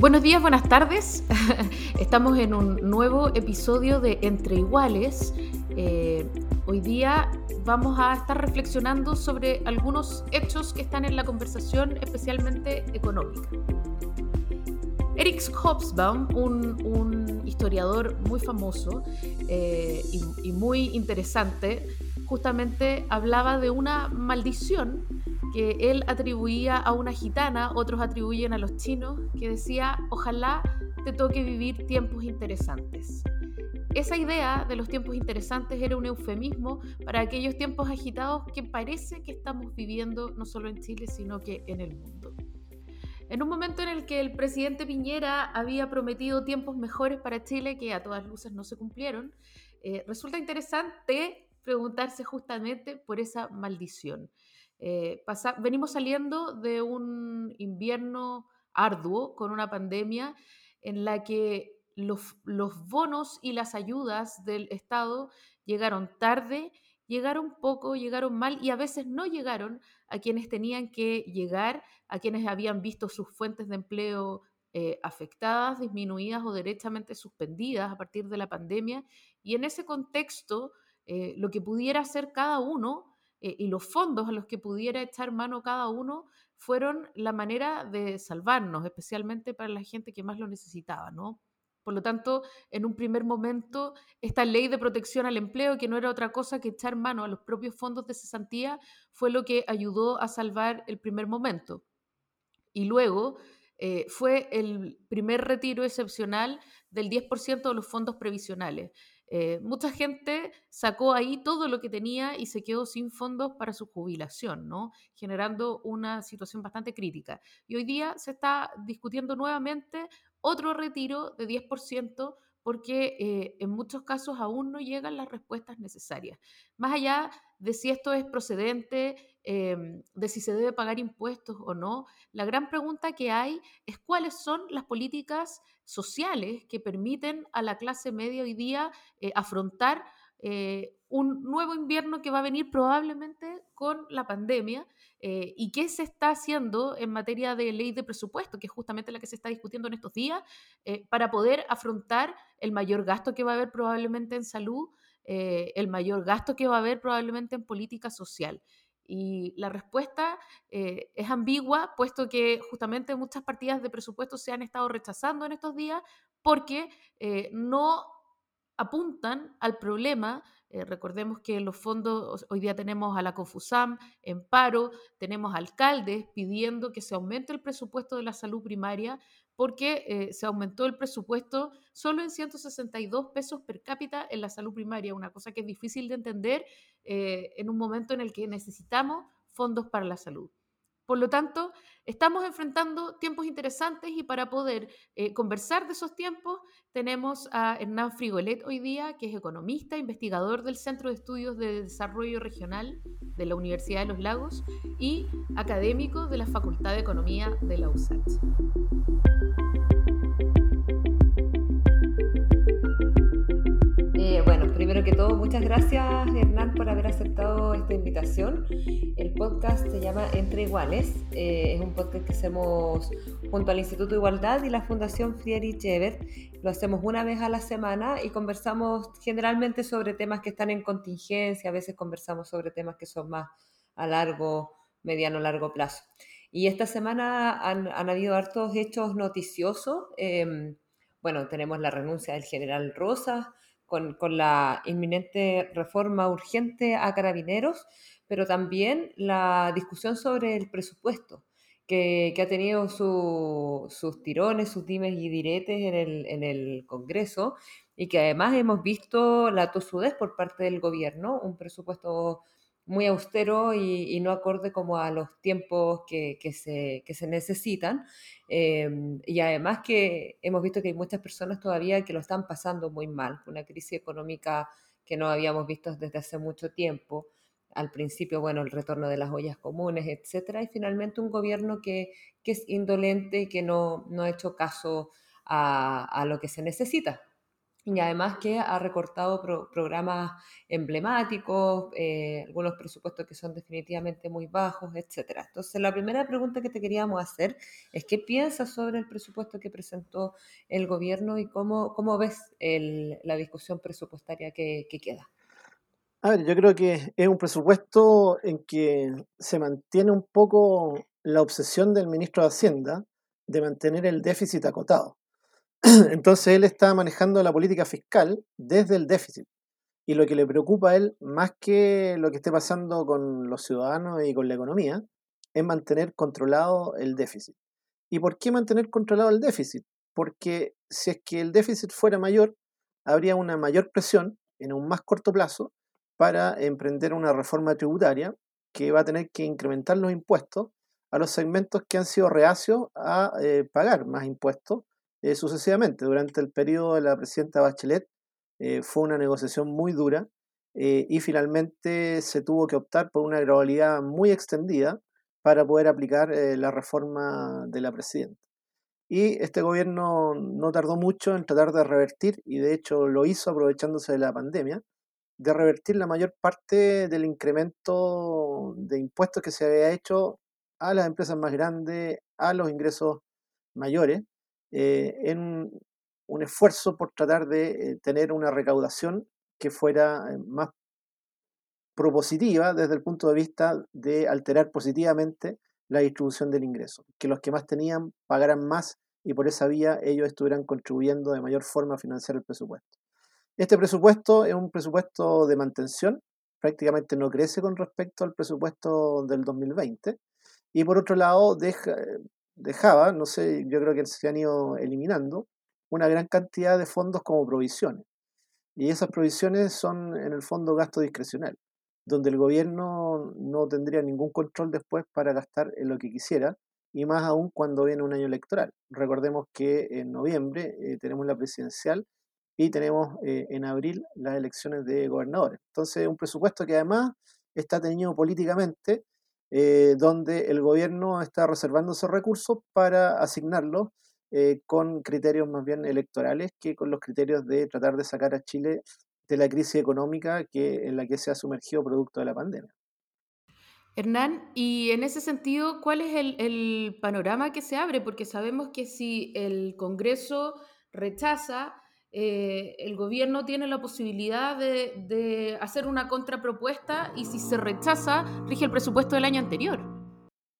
Buenos días, buenas tardes. Estamos en un nuevo episodio de Entre Iguales. Eh, hoy día vamos a estar reflexionando sobre algunos hechos que están en la conversación, especialmente económica. Eric Hobsbawm, un, historiador muy famoso eh, y, y muy interesante, justamente hablaba de una maldición que él atribuía a una gitana, otros atribuyen a los chinos, que decía, ojalá te toque vivir tiempos interesantes. Esa idea de los tiempos interesantes era un eufemismo para aquellos tiempos agitados que parece que estamos viviendo no solo en Chile, sino que en el mundo. En un momento en el que el presidente Piñera había prometido tiempos mejores para Chile que a todas luces no se cumplieron, eh, resulta interesante preguntarse justamente por esa maldición. Eh, venimos saliendo de un invierno arduo con una pandemia en la que los, bonos y las ayudas del Estado llegaron tarde, llegaron poco, llegaron mal y a veces no llegaron a quienes tenían que llegar, a quienes habían visto sus fuentes de empleo eh, afectadas, disminuidas o derechamente suspendidas a partir de la pandemia. Y en ese contexto, eh, lo que pudiera hacer cada uno eh, y los fondos a los que pudiera echar mano cada uno fueron la manera de salvarnos, especialmente para la gente que más lo necesitaba, ¿no? Por lo tanto, en un primer momento, esta ley de protección al empleo, que no era otra cosa que echar mano a los propios fondos de cesantía, fue lo que ayudó a salvar el primer momento. Y luego eh, fue el primer retiro excepcional del 10% de los fondos previsionales. Eh, mucha gente sacó ahí todo lo que tenía y se quedó sin fondos para su jubilación, ¿no? generando una situación bastante crítica. Y hoy día se está discutiendo nuevamente otro retiro de 10% porque eh, en muchos casos aún no llegan las respuestas necesarias. Más allá de si esto es procedente, em, de si se debe pagar impuestos o no, la gran pregunta que hay es cuáles son las políticas sociales que permiten a la clase media hoy día eh, afrontar eh, un nuevo invierno que va a venir probablemente con la pandemia eh, y qué se está haciendo en materia de ley de presupuesto, que es justamente la que se está discutiendo en estos días, para poder afrontar el mayor gasto que va a haber probablemente en salud, el mayor gasto que va a haber probablemente en política social. Y la respuesta eh, es ambigua, puesto que justamente muchas partidas de presupuesto se han estado rechazando en estos días porque eh, no apuntan al problema. Eh, recordemos que los fondos, hoy día tenemos a la Confusam en paro, tenemos alcaldes pidiendo que se aumente el presupuesto de la salud primaria porque eh, se aumentó el presupuesto solo en 162 pesos per cápita en la salud primaria, una cosa que es difícil de entender eh, en un momento en el que necesitamos fondos para la salud. Por lo tanto, estamos enfrentando tiempos interesantes y para poder eh, conversar de esos tiempos tenemos a Hernán Frigolet hoy día, que es economista, investigador del Centro de Estudios de Desarrollo Regional de la Universidad de los Lagos y académico de la Facultad de Economía de la USACH. Primero que todo, muchas gracias Hernán por haber aceptado esta invitación. El podcast se llama Entre Iguales. Eh, es un podcast que hacemos junto al Instituto de Igualdad y la Fundación Friedrich Ebert. Lo hacemos una vez a la semana y conversamos generalmente sobre temas que están en contingencia. A veces conversamos sobre temas que son más a largo, mediano, largo plazo. Y esta semana han, habido hartos hechos noticiosos. Em, bueno, tenemos la renuncia del general Rosas con, la inminente reforma urgente a carabineros, pero también la discusión sobre el presupuesto, que, ha tenido sus tirones, sus dimes y diretes en el, en el Congreso y que además hemos visto la tosudez por parte del gobierno, un presupuesto muy austero y, no acorde como a los tiempos que, se, se, necesitan. Em, y además que hemos visto que hay muchas personas todavía que lo están pasando muy mal, una crisis económica que no habíamos visto desde hace mucho tiempo. Al principio, bueno, el retorno de las ollas comunes, etcétera, y finalmente un gobierno que, que es indolente y que no, no ha hecho caso a, a lo que se necesita y además que ha recortado programas emblemáticos, eh, algunos presupuestos que son definitivamente muy bajos, etc. Entonces, la primera pregunta que te queríamos hacer es qué piensas sobre el presupuesto que presentó el gobierno y cómo, cómo ves la discusión presupuestaria que queda. A ver, yo creo que es un presupuesto en que se mantiene un poco la obsesión del ministro de Hacienda de mantener el déficit acotado. Entonces él está manejando la política fiscal desde el déficit. Y lo que le preocupa a él, más que lo que esté pasando con los ciudadanos y con la economía, es mantener controlado el déficit. ¿Y por qué mantener controlado el déficit? Porque si es que el déficit fuera mayor, habría una mayor presión en un más corto plazo para emprender una reforma tributaria que va a tener que incrementar los impuestos a los segmentos que han sido reacios a eh, pagar más impuestos eh, sucesivamente. Durante el periodo de la presidenta Bachelet eh, fue una negociación muy dura eh, y finalmente se tuvo que optar por una gradualidad muy extendida para poder aplicar la reforma de la presidenta. Y este gobierno no tardó mucho en tratar de revertir, y de hecho lo hizo aprovechándose de la pandemia, de revertir la mayor parte del incremento de impuestos que se había hecho a las empresas más grandes, a los ingresos mayores, eh, en un esfuerzo por tratar de eh, tener una recaudación que fuera eh, más propositiva desde el punto de vista de alterar positivamente la distribución del ingreso, que los que más tenían pagaran más y por esa vía ellos estuvieran contribuyendo de mayor forma a financiar el presupuesto. Este presupuesto es un presupuesto de mantención, prácticamente no crece con respecto al presupuesto del 2020 y por otro lado deja, dejaba, no sé, yo creo que se han ido eliminando, una gran cantidad de fondos como provisiones. Y esas provisiones son en el fondo gasto discrecional, donde el gobierno no tendría ningún control después para gastar en lo que quisiera, y más aún cuando viene un año electoral. Recordemos que en noviembre eh, tenemos la presidencial y tenemos eh, en abril las elecciones de gobernadores. Entonces, un presupuesto que además está tenido políticamente eh, donde el gobierno está reservando esos recursos para asignarlos eh, con criterios más bien electorales que con los criterios de tratar de sacar a Chile de la crisis económica que, en la que se ha sumergido producto de la pandemia. Hernán, y en ese sentido, ¿cuál es el, el panorama que se abre? Porque sabemos que si el Congreso rechaza eh, el gobierno tiene la posibilidad de, hacer una contrapropuesta y si se rechaza, rige el presupuesto del año anterior.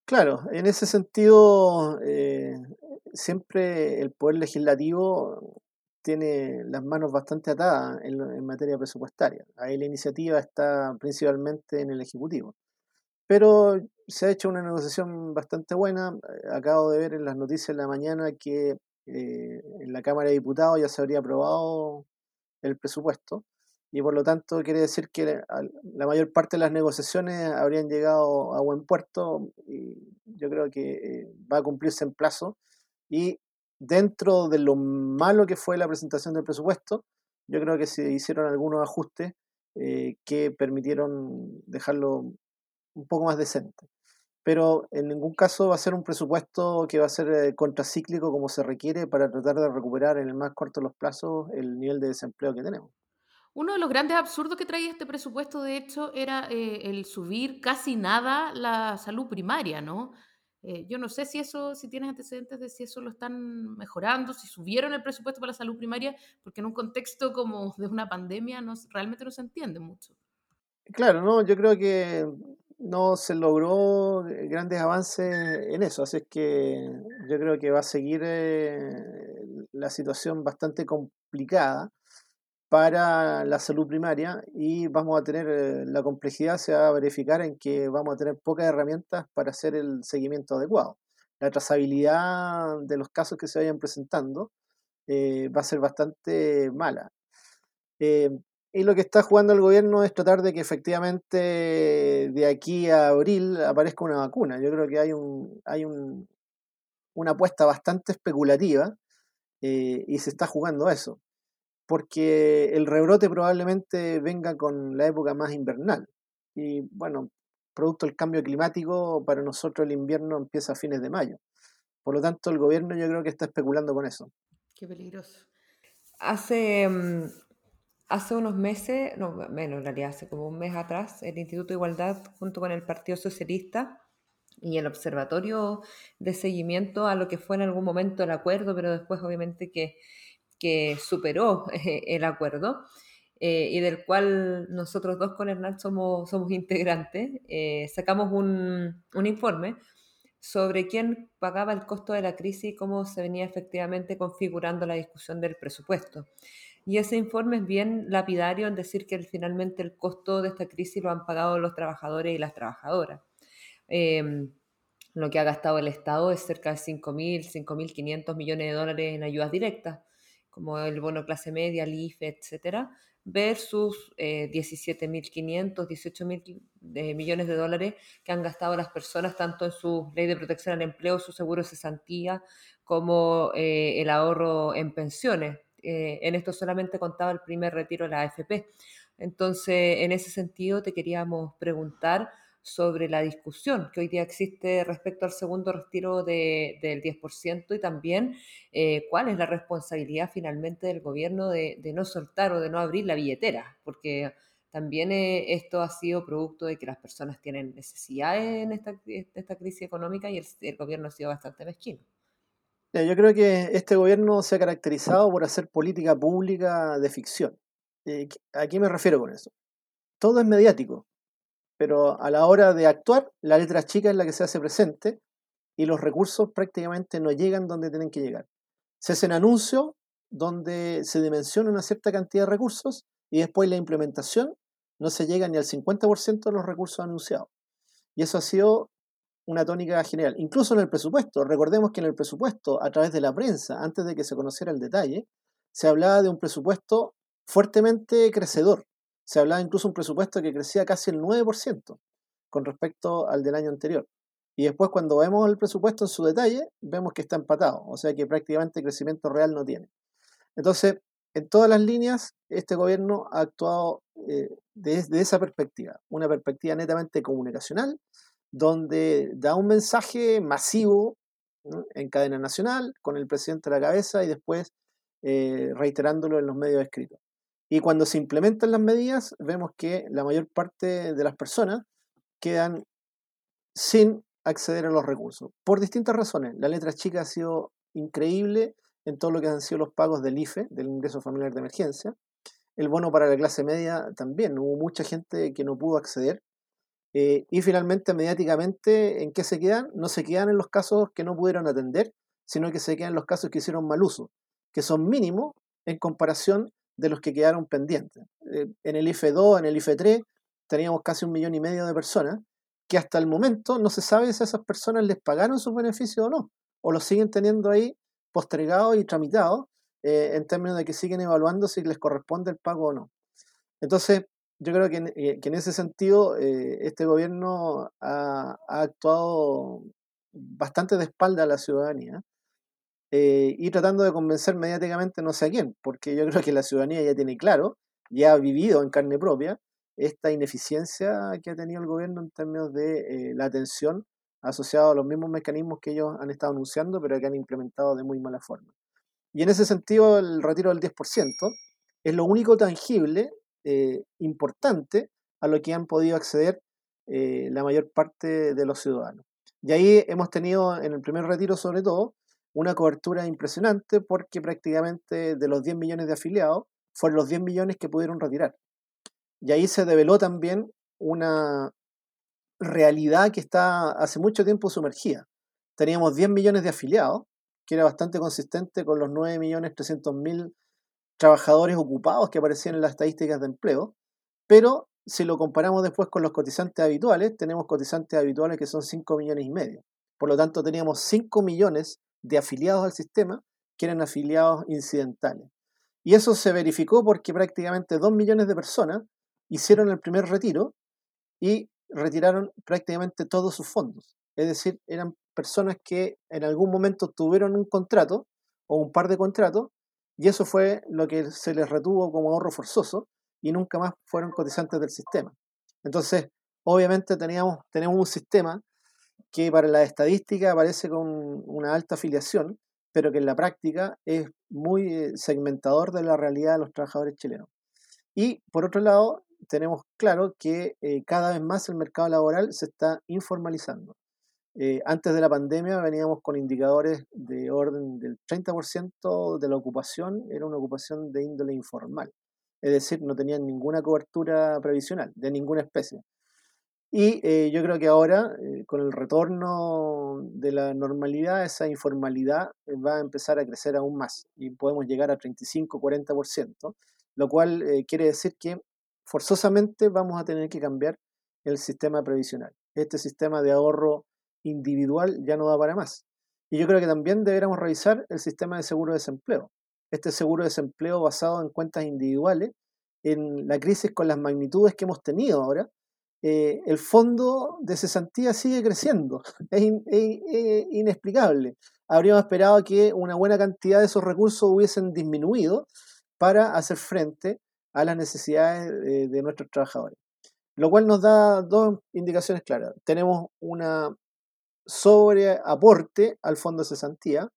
Claro, en ese sentido, eh, siempre el Poder Legislativo tiene las manos bastante atadas en, en, materia presupuestaria. Ahí la iniciativa está principalmente en el Ejecutivo. Pero se ha hecho una negociación bastante buena. Acabo de ver en las noticias de la mañana que eh, en la Cámara de Diputados ya se habría aprobado el presupuesto y por lo tanto quiere decir que la mayor parte de las negociaciones habrían llegado a buen puerto y yo creo que eh, va a cumplirse en plazo. Y dentro de lo malo que fue la presentación del presupuesto, yo creo que se hicieron algunos ajustes eh, que permitieron dejarlo un poco más decente pero en ningún caso va a ser un presupuesto que va a ser eh, contracíclico como se requiere para tratar de recuperar en el más corto de los plazos el nivel de desempleo que tenemos. Uno de los grandes absurdos que traía este presupuesto, de hecho, era eh, el subir casi nada la salud primaria, ¿no? Eh, yo no sé si eso, si tienes antecedentes de si eso lo están mejorando, si subieron el presupuesto para la salud primaria, porque en un contexto como de una pandemia no, realmente no se entiende mucho. Claro, no, yo creo que no se logró grandes avances en eso, así es que yo creo que va a seguir eh, la situación bastante complicada para la salud primaria y vamos a tener eh, la complejidad se va a verificar en que vamos a tener pocas herramientas para hacer el seguimiento adecuado. La trazabilidad de los casos que se vayan presentando eh, va a ser bastante mala. Y lo que está jugando el gobierno es tratar de que efectivamente de aquí a abril aparezca una vacuna. Yo creo que hay, un, hay un, una apuesta bastante especulativa eh, y se está jugando eso. Porque el rebrote probablemente venga con la época más invernal. Y bueno, producto del cambio climático, para nosotros el invierno empieza a fines de mayo. Por lo tanto, el gobierno yo creo que está especulando con eso. Qué peligroso. Hace, mm, hace unos meses, no, menos en realidad, hace como un mes atrás, el Instituto de Igualdad, junto con el Partido Socialista y el Observatorio de Seguimiento a lo que fue en algún momento el acuerdo, pero después obviamente que, superó el acuerdo, eh, y del cual nosotros dos con Hernán somos, somos integrantes, eh, sacamos un, un, informe sobre quién pagaba el costo de la crisis y cómo se venía efectivamente configurando la discusión del presupuesto. Y ese informe es bien lapidario en decir que finalmente el costo de esta crisis lo han pagado los trabajadores y las trabajadoras. Eh, lo que ha gastado el Estado es cerca de 5.000, 5.500 millones de dólares en ayudas directas, como el bono clase media, el IFE, etcétera, versus eh, 17.500, 18.000 eh, millones de dólares que han gastado las personas tanto en su ley de protección al empleo, su seguro de cesantía, como eh, el ahorro en pensiones. Eh, en esto solamente contaba el primer retiro de la AFP. Entonces, en ese sentido, te queríamos preguntar sobre la discusión que hoy día existe respecto al segundo retiro de, del 10% y también eh, cuál es la responsabilidad finalmente del gobierno de, no soltar o de no abrir la billetera, porque también eh, esto ha sido producto de que las personas tienen necesidades en esta, esta crisis económica y el, el, gobierno ha sido bastante mezquino. Yo creo que este gobierno se ha caracterizado por hacer política pública de ficción. Eh, ¿A qué me refiero con eso? Todo es mediático pero a la hora de actuar, la letra chica es la que se hace presente y los recursos prácticamente no llegan donde tienen que llegar. Se hacen anuncios donde se dimensiona una cierta cantidad de recursos y después la implementación no se llega ni al 50% de los recursos anunciados. Y eso ha sido una tónica general. Incluso en el presupuesto, recordemos que en el presupuesto, a través de la prensa, antes de que se conociera el detalle, se hablaba de un presupuesto fuertemente crecedor se hablaba incluso de un presupuesto que crecía casi el 9% con respecto al del año anterior. Y después cuando vemos el presupuesto en su detalle, vemos que está empatado, o sea que prácticamente crecimiento real no tiene. Entonces, en todas las líneas, este gobierno ha actuado eh, desde esa perspectiva, una perspectiva netamente comunicacional, donde da un mensaje masivo en cadena nacional, con el presidente a la cabeza y después eh, reiterándolo en los medios escritos. Y cuando se implementan las medidas, vemos que la mayor parte de las personas quedan sin acceder a los recursos, por distintas razones. La letra chica ha sido increíble en todo lo que han sido los pagos del IFE, del ingreso familiar de emergencia. El bono para la clase media también, hubo mucha gente que no pudo acceder. Eh, y finalmente, mediáticamente, ¿en qué se quedan? No se quedan en los casos que no pudieron atender, sino que se quedan en los casos que hicieron mal uso, que son mínimos en comparación de los que quedaron pendientes. Eh, en el IFE 2, en el IFE 3, teníamos casi un millón y medio de personas que hasta el momento no se sabe si a esas personas les pagaron sus beneficios o no, o los siguen teniendo ahí postergados y tramitados eh, en términos de que siguen evaluando si les corresponde el pago o no. Entonces, yo creo que en, eh, que en ese sentido este gobierno ha, ha, actuado bastante de espalda a la ciudadanía eh, y tratando de convencer mediáticamente no sé a quién, porque yo creo que la ciudadanía ya tiene claro, ya ha vivido en carne propia esta ineficiencia que ha tenido el gobierno en términos de eh, la atención asociada a los mismos mecanismos que ellos han estado anunciando, pero que han implementado de muy mala forma. Y en ese sentido, el retiro del 10% es lo único tangible, eh, importante, a lo que han podido acceder eh, la mayor parte de los ciudadanos. Y ahí hemos tenido, en el primer retiro sobre todo, una cobertura impresionante porque prácticamente de los 10 millones de afiliados fueron los 10 millones que pudieron retirar. Y ahí se develó también una realidad que está hace mucho tiempo sumergida. Teníamos 10 millones de afiliados, que era bastante consistente con los 9 millones 300 mil trabajadores ocupados que aparecían en las estadísticas de empleo, pero si lo comparamos después con los cotizantes habituales, tenemos cotizantes habituales que son 5 millones y medio. Por lo tanto, teníamos 5 millones de afiliados al sistema que eran afiliados incidentales. Y eso se verificó porque prácticamente dos millones de personas hicieron el primer retiro y retiraron prácticamente todos sus fondos. Es decir, eran personas que en algún momento tuvieron un contrato o un par de contratos y eso fue lo que se les retuvo como ahorro forzoso y nunca más fueron cotizantes del sistema. Entonces, obviamente teníamos, tenemos un sistema que para la estadística aparece con una alta afiliación, pero que en la práctica es muy eh, segmentador de la realidad de los trabajadores chilenos. Y por otro lado, tenemos claro que eh, cada vez más el mercado laboral se está informalizando. Eh, antes de la pandemia veníamos con indicadores de orden del 30% de la ocupación, era una ocupación de índole informal, es decir, no tenían ninguna cobertura previsional de ninguna especie. Y eh, yo creo que ahora, con el retorno de la normalidad, esa informalidad va a empezar a crecer aún más y podemos llegar a 35-40%, lo cual quiere decir que forzosamente vamos a tener que cambiar el sistema previsional. Este sistema de ahorro individual ya no da para más. Y yo creo que también deberíamos revisar el sistema de seguro de desempleo. Este seguro de desempleo basado en cuentas individuales, en la crisis con las magnitudes que hemos tenido ahora, eh, el fondo de cesantía sigue creciendo. Es, es, inexplicable. Habríamos esperado que una buena cantidad de esos recursos hubiesen disminuido para hacer frente a las necesidades de, nuestros trabajadores. Lo cual nos da dos indicaciones claras. Tenemos una sobreaporte al fondo de cesantía.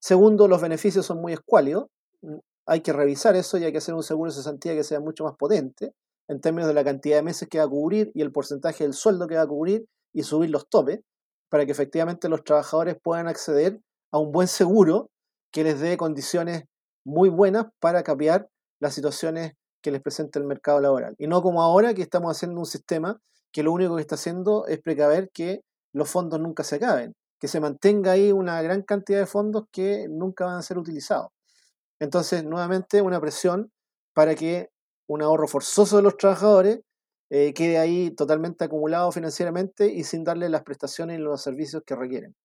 Segundo, los beneficios son muy escuálidos. Mm, hay que revisar eso y hay que hacer un seguro de cesantía que sea mucho más potente en términos de la cantidad de meses que va a cubrir y el porcentaje del sueldo que va a cubrir y subir los topes para que efectivamente los trabajadores puedan acceder a un buen seguro que les dé condiciones muy buenas para capear las situaciones que les presenta el mercado laboral. Y no como ahora que estamos haciendo un sistema que lo único que está haciendo es precaver que los fondos nunca se acaben, que se mantenga ahí una gran cantidad de fondos que nunca van a ser utilizados. Entonces, nuevamente, una presión para que un ahorro forzoso de los trabajadores eh, quede ahí totalmente acumulado financieramente y sin darle las prestaciones y los servicios que requieren.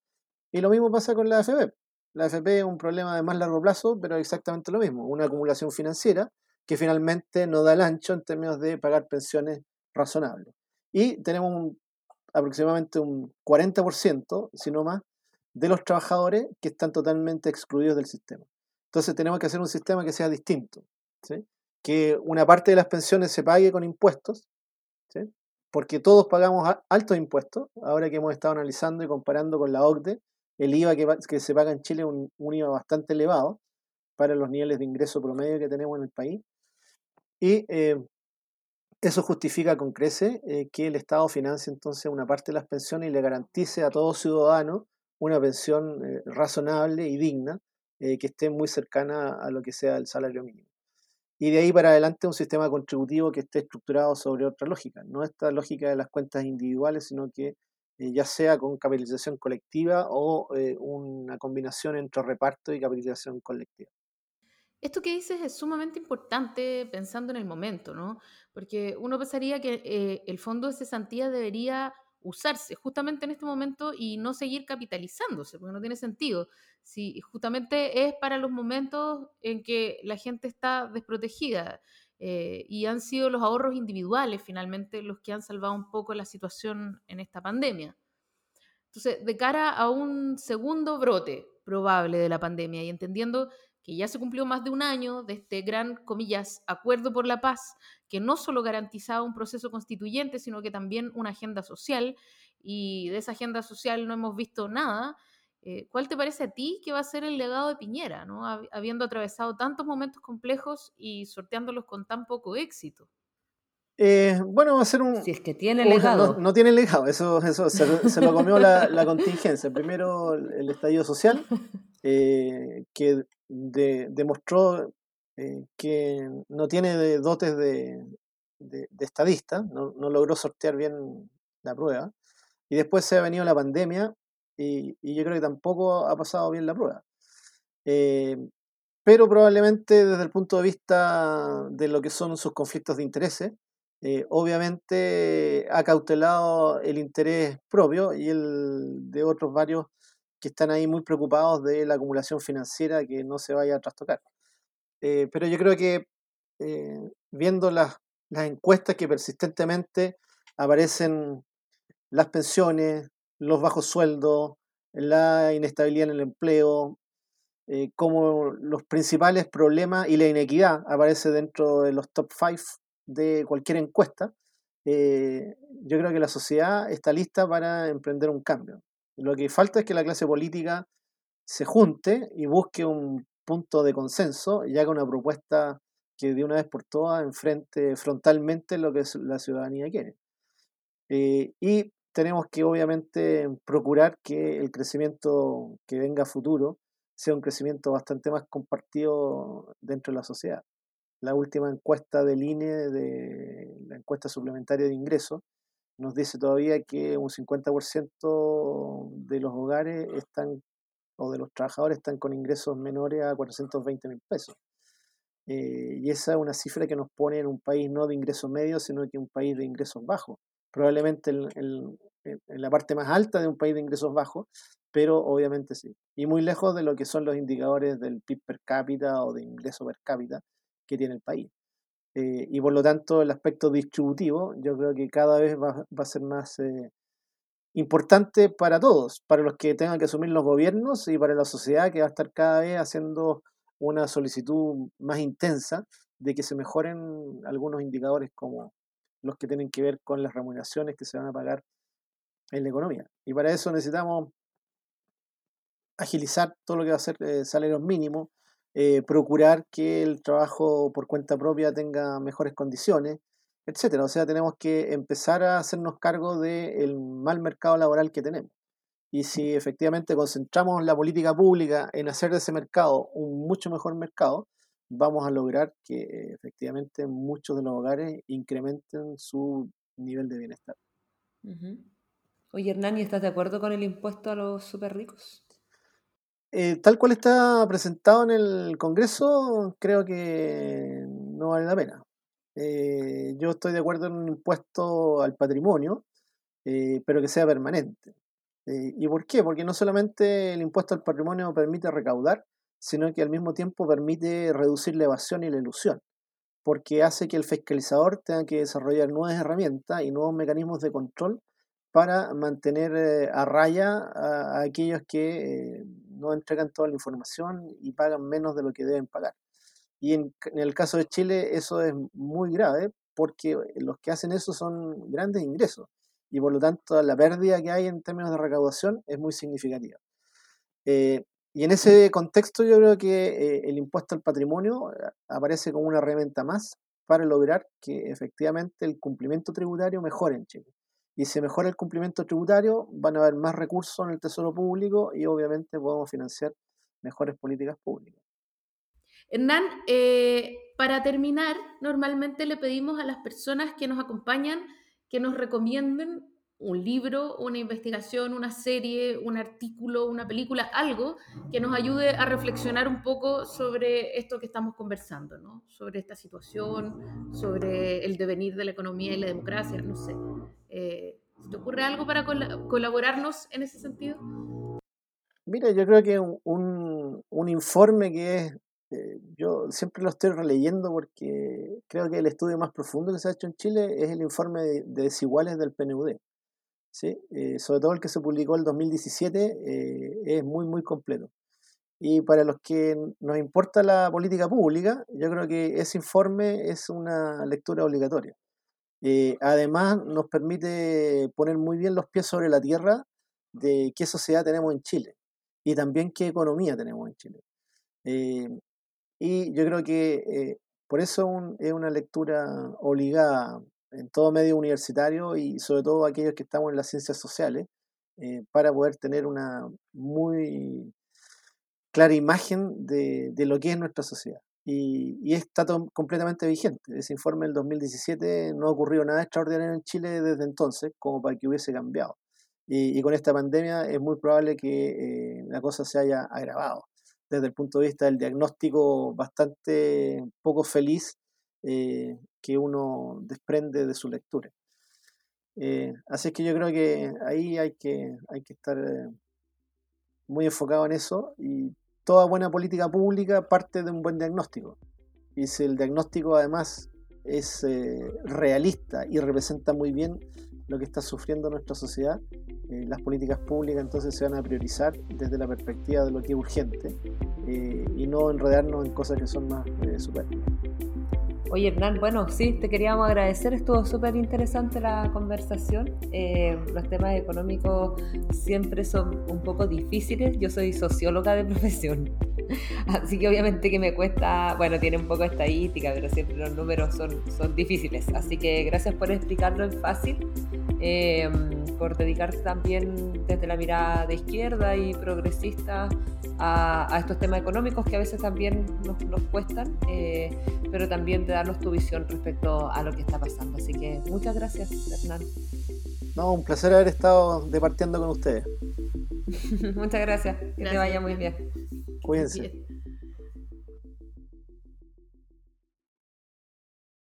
Y lo mismo pasa con la AFP. La AFP es un problema de más largo plazo, pero exactamente lo mismo, una acumulación financiera que finalmente no da el ancho en términos de pagar pensiones razonables. Y tenemos aproximadamente un 40%, si no más, de los trabajadores que están totalmente excluidos del sistema. Entonces tenemos que hacer un sistema que sea distinto, que una parte de las pensiones se pague con impuestos, porque todos pagamos altos impuestos, ahora que hemos estado analizando y comparando con la OCDE, el IVA que, se paga en Chile es un, un IVA bastante elevado para los niveles de ingreso promedio que tenemos en el país. Y eh, eso justifica con crece eh, que el Estado financie entonces una parte de las pensiones y le garantice a todo ciudadano una pensión eh, razonable y digna que esté muy cercana a lo que sea el salario mínimo. Y de ahí para adelante un sistema contributivo que esté estructurado sobre otra lógica, no esta lógica de las cuentas individuales, sino que ya sea con capitalización colectiva o una combinación entre reparto y capitalización colectiva. Esto que dices es sumamente importante pensando en el momento, ¿no? Porque uno pensaría que eh, el fondo de cesantía debería usarse justamente en este momento y no seguir capitalizándose, porque no tiene sentido. Si justamente es para los momentos en que la gente está desprotegida eh, y han sido los ahorros individuales finalmente los que han salvado un poco la situación en esta pandemia. Entonces, de cara a un segundo brote probable de la pandemia y entendiendo que ya se cumplió más de un año de este gran, comillas, acuerdo por la paz, que no solo garantizaba un proceso constituyente, sino que también una agenda social, y de esa agenda social no hemos visto nada. Eh, ¿Cuál te parece a ti que va a ser el legado de Piñera, ¿no? habiendo atravesado tantos momentos complejos y sorteándolos con tan poco éxito? Eh, bueno, va a ser un. Si es que tiene legado. No, tiene legado, eso, eso se, lo comió la, la, contingencia. Primero el estallido social, eh, que demostró eh, que no tiene dotes de, estadista, no, logró sortear bien la prueba. Y después se ha venido la pandemia y, yo creo que tampoco ha pasado bien la prueba. Eh, pero probablemente desde el punto de vista de lo que son sus conflictos de intereses, eh, obviamente ha cautelado el interés propio y el de otros varios que están ahí muy preocupados de la acumulación financiera que no se vaya a trastocar. Eh, pero yo creo que viendo las, encuestas que persistentemente aparecen las pensiones, los bajos sueldos, la inestabilidad en el empleo, eh, como los principales problemas y la inequidad aparece dentro de los top 5 de cualquier encuesta, eh, yo creo que la sociedad está lista para emprender un cambio. Lo que falta es que la clase política se junte y busque un punto de consenso y haga una propuesta que de una vez por todas enfrente frontalmente lo que la ciudadanía quiere. Eh, y tenemos que obviamente procurar que el crecimiento que venga a futuro sea un crecimiento bastante más compartido dentro de la sociedad. La última encuesta del INE, de la encuesta suplementaria de ingresos, nos dice todavía que un 50% de los hogares están, o de los trabajadores están con ingresos menores a 420 mil pesos. Eh, y esa es una cifra que nos pone en un país no de ingresos medios, sino que un país de ingresos bajos. Probablemente en, la parte más alta de un país de ingresos bajos, pero obviamente sí. Y muy lejos de lo que son los indicadores del PIB per cápita o de ingreso per cápita que tiene el país. Eh, y por lo tanto, el aspecto distributivo yo creo que cada vez va, a ser más eh, importante para todos, para los que tengan que asumir los gobiernos y para la sociedad que va a estar cada vez haciendo una solicitud más intensa de que se mejoren algunos indicadores como los que tienen que ver con las remuneraciones que se van a pagar en la economía. Y para eso necesitamos agilizar todo lo que va a ser eh, salarios mínimos, eh, procurar que el trabajo por cuenta propia tenga mejores condiciones, etcétera. O sea, tenemos que empezar a hacernos cargo del mal mercado laboral que tenemos. Y si efectivamente concentramos la política pública en hacer de ese mercado un mucho mejor mercado, vamos a lograr que efectivamente muchos de los hogares incrementen su nivel de bienestar. Oye, Hernán, ¿y estás de acuerdo con el impuesto a los super ricos? Eh, tal cual está presentado en el Congreso, creo que no vale la pena. Eh, yo estoy de acuerdo en un impuesto al patrimonio, eh, pero que sea permanente. ¿Y por qué? Porque no solamente el impuesto al patrimonio permite recaudar, sino que al mismo tiempo permite reducir la evasión y la ilusión, porque hace que el fiscalizador tenga que desarrollar nuevas herramientas y nuevos mecanismos de control para mantener a raya a, aquellos que no entregan toda la información y pagan menos de lo que deben pagar. Y en, el caso de Chile eso es muy grave porque los que hacen eso son grandes ingresos y por lo tanto la pérdida que hay en términos de recaudación es muy significativa. Eh, y en ese contexto yo creo que el impuesto al patrimonio aparece como una herramienta más para lograr que efectivamente el cumplimiento tributario mejore en Chile y se mejora el cumplimiento tributario, van a haber más recursos en el tesoro público y obviamente podemos financiar mejores políticas públicas. Hernán, eh, para terminar, normalmente le pedimos a las personas que nos acompañan que nos recomienden un libro, una investigación, una serie, un artículo, una película, algo que nos ayude a reflexionar un poco sobre esto que estamos conversando, ¿no? sobre esta situación, sobre el devenir de la economía y la democracia, no sé. Eh, ¿Te ocurre algo para colaborarnos en ese sentido? Mira, yo creo que un, informe que es, eh, yo siempre lo estoy releyendo porque creo que el estudio más profundo que se ha hecho en Chile es el informe de desiguales del PNUD. ¿Sí? Eh, sobre todo el que se publicó el 2017, eh, es muy, muy completo. Y para los que nos importa la política pública, yo creo que ese informe es una lectura obligatoria. Eh, además, nos permite poner muy bien los pies sobre la tierra de qué sociedad tenemos en Chile y también qué economía tenemos en Chile. y yo creo que por eso es una lectura obligada en todo medio universitario y sobre todo aquellos que estamos en las ciencias sociales, eh, para poder tener una muy clara imagen de, lo que es nuestra sociedad. Y, y está completamente vigente. Ese informe del 2017 no ha ocurrido nada extraordinario en Chile desde entonces, como para que hubiese cambiado. Y, con esta pandemia es muy probable que eh, la cosa se haya agravado desde el punto de vista del diagnóstico bastante poco feliz eh, que uno desprende de su lectura. Eh, así que yo creo que ahí hay que, hay que estar eh, muy enfocado en eso y toda buena política pública parte de un buen diagnóstico. y si el diagnóstico además es realista y representa muy bien lo que está sufriendo nuestra sociedad, las políticas públicas entonces se van a priorizar desde la perspectiva de lo que es urgente y no enredarnos en cosas que son más superfluas. Oye, Hernán, bueno, sí, te queríamos agradecer, estuvo súper interesante la conversación. Eh, los temas económicos siempre son un poco difíciles, yo soy socióloga de profesión, así que obviamente que me cuesta, bueno, tiene un poco estadística, pero siempre los números son, son difíciles, así que gracias por explicarlo en fácil. Eh, por dedicarte también desde la mirada de izquierda y progresista a, estos temas económicos que a veces también nos, nos cuestan, eh, pero también de darnos tu visión respecto a lo que está pasando. Así que muchas gracias, Hernán. No, un placer haber estado departiendo con ustedes. muchas gracias, que te vaya muy bien. Cuídense.